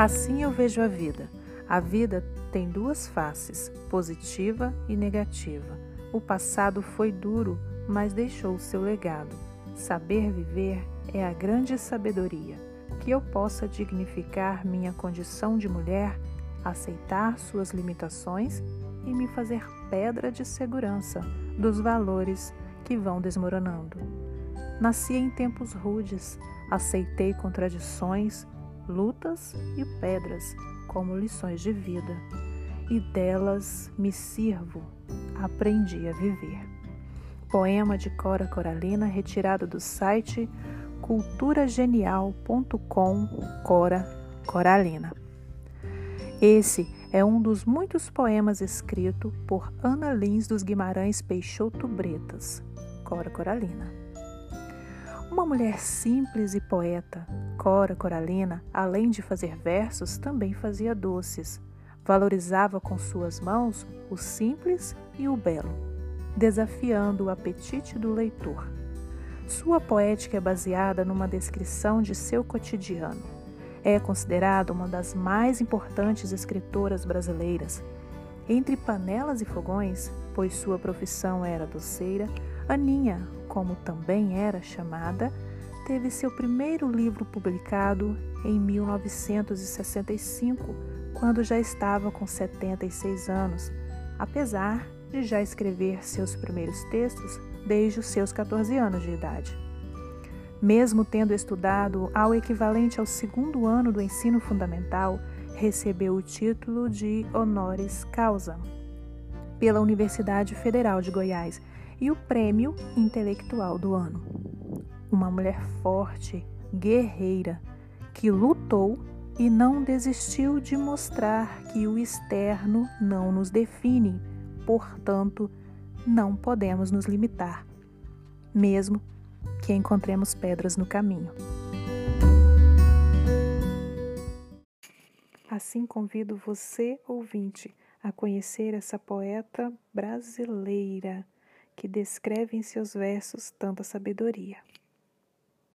Assim eu vejo a vida. A vida tem duas faces, positiva e negativa. O passado foi duro, mas deixou seu legado. Saber viver é a grande sabedoria. Que eu possa dignificar minha condição de mulher, aceitar suas limitações e me fazer pedra de segurança dos valores que vão desmoronando. Nasci em tempos rudes, aceitei contradições, lutas e pedras como lições de vida, e delas me sirvo, aprendi a viver. Poema de Cora Coralina, retirado do site culturagenial.com Cora Coralina. Esse é um dos muitos poemas escrito por Ana Lins dos Guimarães Peixoto Bretas, Cora Coralina. Uma mulher simples e poeta, Cora Coralina, além de fazer versos, também fazia doces. Valorizava com suas mãos o simples e o belo, desafiando o apetite do leitor. Sua poética é baseada numa descrição de seu cotidiano. É considerada uma das mais importantes escritoras brasileiras. Entre panelas e fogões, pois sua profissão era doceira, Aninha, como também era chamada, teve seu primeiro livro publicado em 1965, quando já estava com 76 anos, apesar de já escrever seus primeiros textos desde os seus 14 anos de idade. Mesmo tendo estudado ao equivalente ao segundo ano do ensino fundamental, recebeu o título de honoris causa pela Universidade Federal de Goiás e o Prêmio Intelectual do Ano. Uma mulher forte, guerreira, que lutou e não desistiu de mostrar que o externo não nos define, portanto, não podemos nos limitar, mesmo que encontremos pedras no caminho. Assim convido você, ouvinte, a conhecer essa poeta brasileira que descreve em seus versos tanta sabedoria.